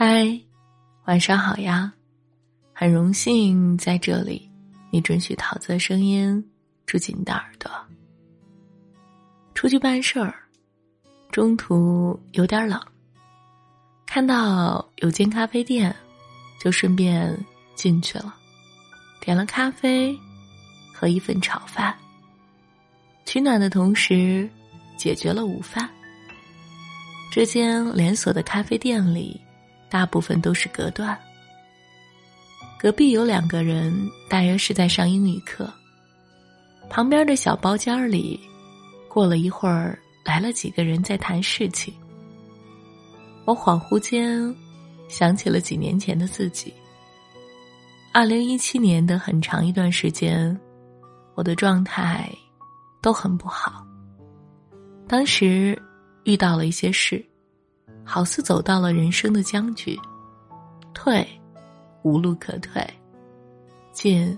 嗨，晚上好呀！很荣幸在这里，你准许桃子的声音住进你的耳朵。出去办事儿，中途有点冷，看到有间咖啡店，就顺便进去了，点了咖啡和一份炒饭。取暖的同时，解决了午饭。这间连锁的咖啡店里。大部分都是隔断。隔壁有两个人，大约是在上英语课。旁边的小包间里，过了一会儿，来了几个人在谈事情。我恍惚间想起了几年前的自己。二零一七年的很长一段时间，我的状态都很不好。当时遇到了一些事。好似走到了人生的僵局，退，无路可退；进，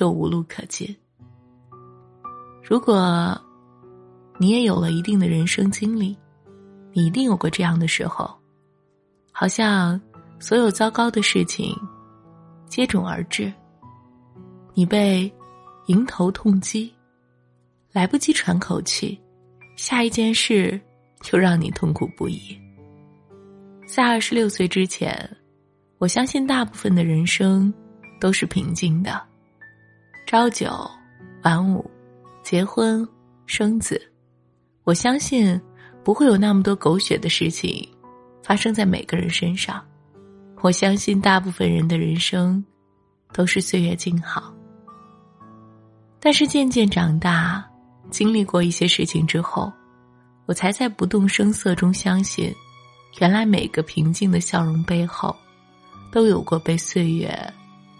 又无路可进。如果你也有了一定的人生经历，你一定有过这样的时候，好像所有糟糕的事情接踵而至，你被迎头痛击，来不及喘口气，下一件事就让你痛苦不已。在二十六岁之前，我相信大部分的人生都是平静的。朝九晚五，结婚生子，我相信不会有那么多狗血的事情发生在每个人身上。我相信大部分人的人生都是岁月静好。但是渐渐长大，经历过一些事情之后，我才在不动声色中相信。原来每个平静的笑容背后，都有过被岁月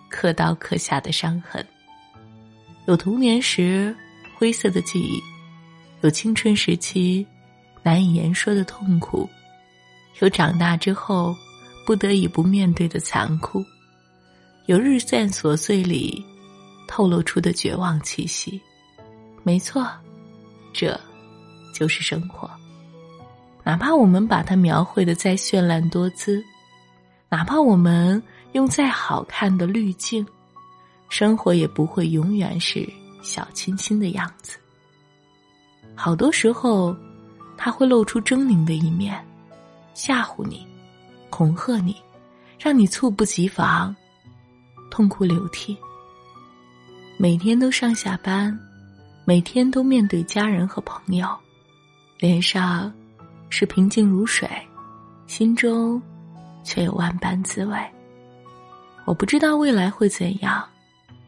刻刀刻下的伤痕。有童年时灰色的记忆，有青春时期难以言说的痛苦，有长大之后不得已不面对的残酷，有日渐琐碎里透露出的绝望气息。没错，这就是生活。哪怕我们把它描绘的再绚烂多姿，哪怕我们用再好看的滤镜，生活也不会永远是小清新的样子。好多时候，他会露出狰狞的一面，吓唬你，恐吓你，让你猝不及防，痛哭流涕。每天都上下班，每天都面对家人和朋友，脸上。是平静如水，心中却有万般滋味。我不知道未来会怎样，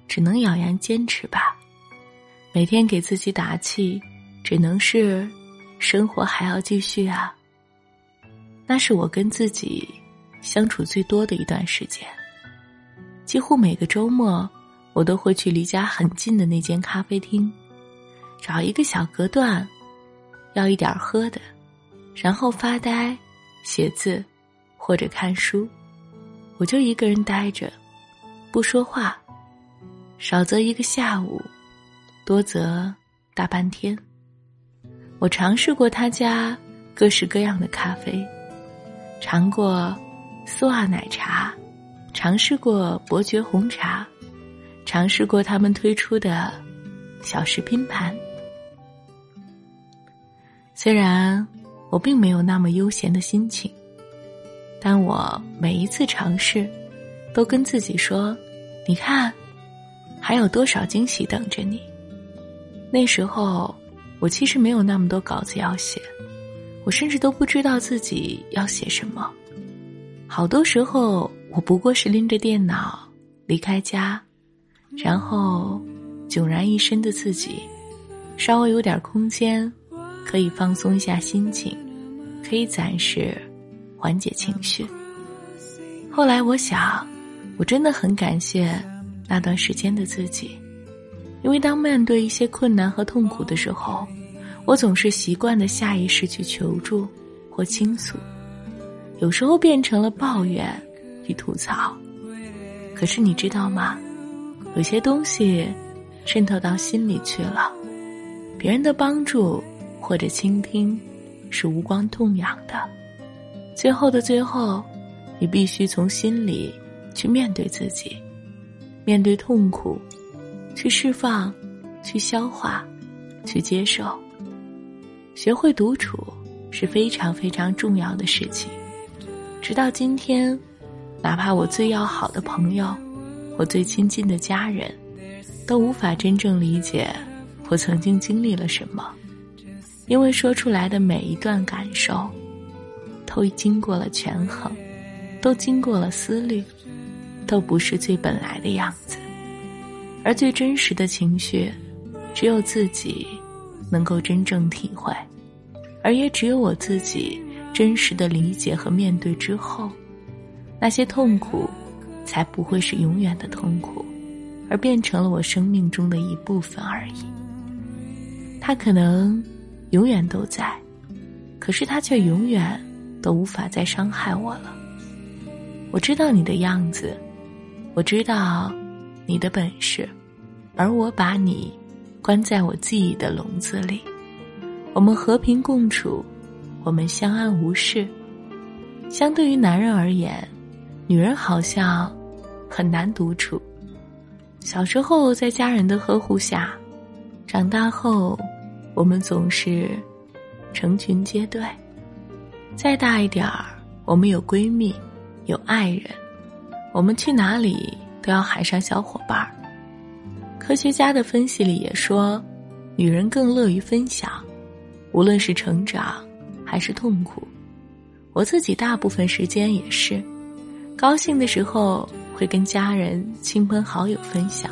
只能咬牙坚持吧。每天给自己打气，只能是生活还要继续啊。那是我跟自己相处最多的一段时间。几乎每个周末，我都会去离家很近的那间咖啡厅，找一个小隔断，要一点喝的。然后发呆、写字，或者看书，我就一个人呆着，不说话。少则一个下午，多则大半天。我尝试过他家各式各样的咖啡，尝过丝袜奶茶，尝试过伯爵红茶，尝试过他们推出的小食拼盘。虽然。我并没有那么悠闲的心情，但我每一次尝试，都跟自己说：“你看，还有多少惊喜等着你。”那时候，我其实没有那么多稿子要写，我甚至都不知道自己要写什么。好多时候，我不过是拎着电脑离开家，然后迥然一身的自己，稍微有点空间。可以放松一下心情，可以暂时缓解情绪。后来我想，我真的很感谢那段时间的自己，因为当面对一些困难和痛苦的时候，我总是习惯的下意识去求助或倾诉，有时候变成了抱怨与吐槽。可是你知道吗？有些东西渗透到心里去了，别人的帮助。或者倾听，是无关痛痒的。最后的最后，你必须从心里去面对自己，面对痛苦，去释放，去消化，去接受。学会独处是非常非常重要的事情。直到今天，哪怕我最要好的朋友，我最亲近的家人，都无法真正理解我曾经经历了什么，因为说出来的每一段感受，都经过了权衡。都经过了思虑，都不是最本来的样子，而最真实的情绪，只有自己能够真正体会，而也只有我自己真实的理解和面对之后，那些痛苦，才不会是永远的痛苦，而变成了我生命中的一部分而已。它可能永远都在，可是他却永远都无法再伤害我了。我知道你的样子，我知道你的本事，而我把你关在我记忆的笼子里。我们和平共处，我们相安无事。相对于男人而言，女人好像很难独处。小时候在家人的呵护下，长大后我们总是成群结队。再大一点儿，我们有闺蜜。有爱人，我们去哪里都要喊上小伙伴儿。科学家的分析里也说，女人更乐于分享，无论是成长还是痛苦。我自己大部分时间也是，高兴的时候会跟家人、亲朋好友分享，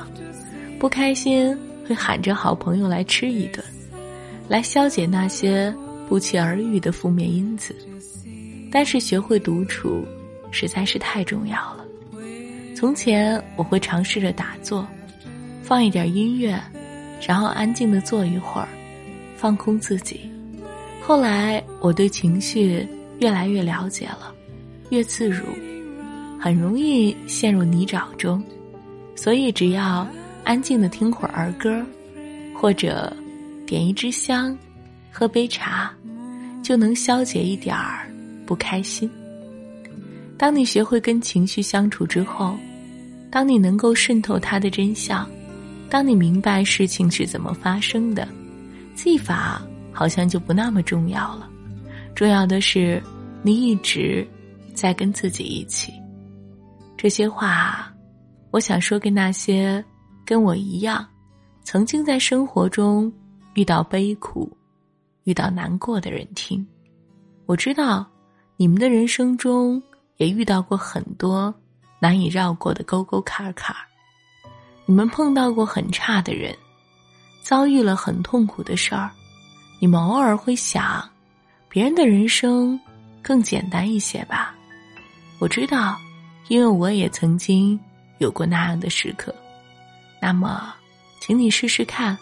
不开心会喊着好朋友来吃一顿，来消解那些不期而遇的负面因子。但是学会独处。实在是太重要了。从前我会尝试着打坐，放一点音乐，然后安静的坐一会儿，放空自己。后来我对情绪越来越了解了，越自如，很容易陷入泥沼中。所以只要安静的听会儿儿歌，或者点一支香，喝杯茶，就能消解一点儿不开心。当你学会跟情绪相处之后，当你能够渗透它的真相，当你明白事情是怎么发生的，技法好像就不那么重要了。重要的是，你一直在跟自己一起。这些话，我想说给那些跟我一样，曾经在生活中遇到悲苦、遇到难过的人听。我知道，你们的人生中。也遇到过很多难以绕过的沟沟坎坎你们碰到过很差的人，遭遇了很痛苦的事儿，你们偶尔会想，别人的人生更简单一些吧？我知道，因为我也曾经有过那样的时刻。那么，请你试试看，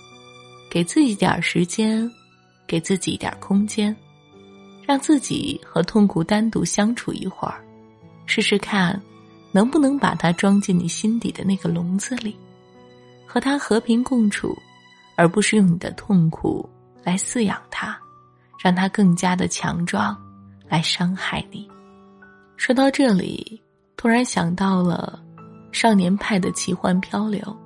给自己点时间，给自己一点空间，让自己和痛苦单独相处一会儿。试试看，能不能把它装进你心底的那个笼子里，和它和平共处，而不是用你的痛苦来饲养它，让它更加的强壮，来伤害你。说到这里，突然想到了少年派的奇幻漂流，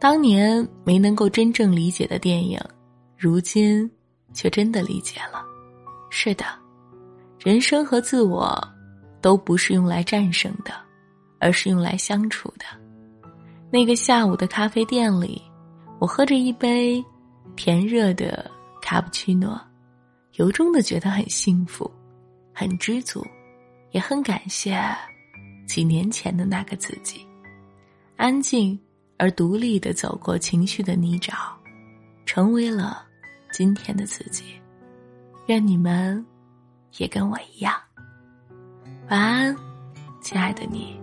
当年没能够真正理解的电影，如今却真的理解了。是的，人生和自我。都不是用来战胜的，而是用来相处的。那个下午的咖啡店里，我喝着一杯甜热的卡布奇诺，由衷的觉得很幸福，很知足，也很感谢几年前的那个自己，安静而独立的走过情绪的泥沼，成为了今天的自己。愿你们也跟我一样。晚安，亲爱的你。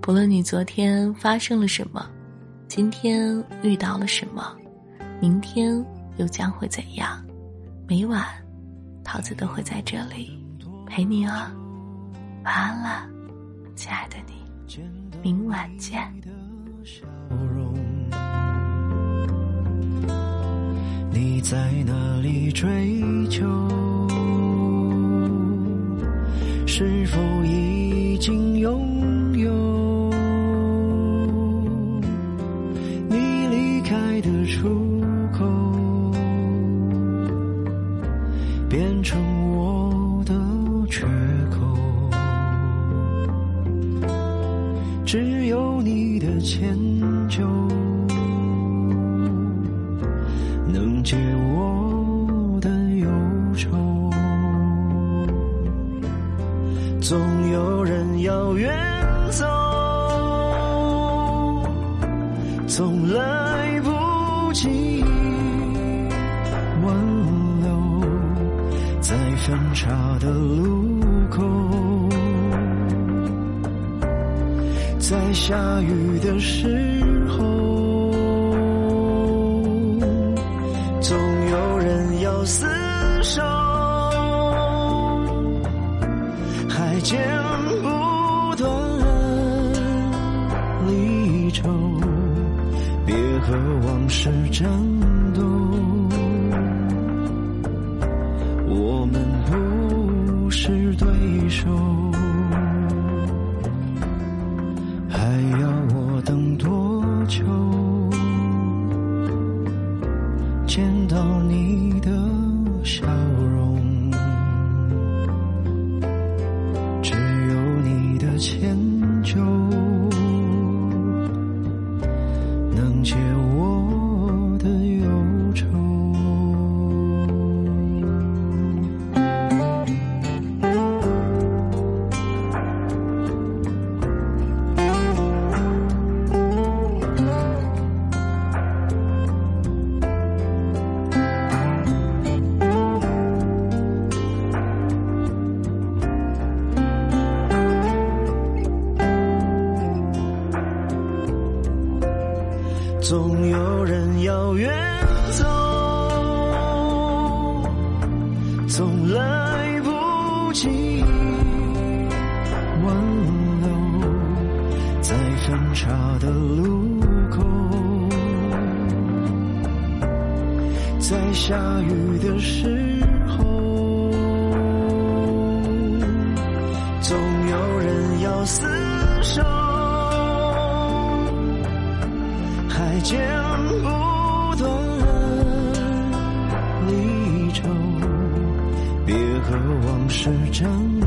不论你昨天发生了什么，今天遇到了什么，明天又将会怎样？每晚，桃子都会在这里陪你哦。晚安了，亲爱的你。明晚见。笑容你在哪里追求？是否已经拥有你离开的出口，变成我的缺只有你的迁就，能解我的忧愁。总有人要远走，总来不及挽留，在分岔的路口，在下雨的时候，总有人要厮守。还剪不断离愁，别和往事战斗。前在下雨的时候，总有人要厮守。还剪不断离愁，别和往事争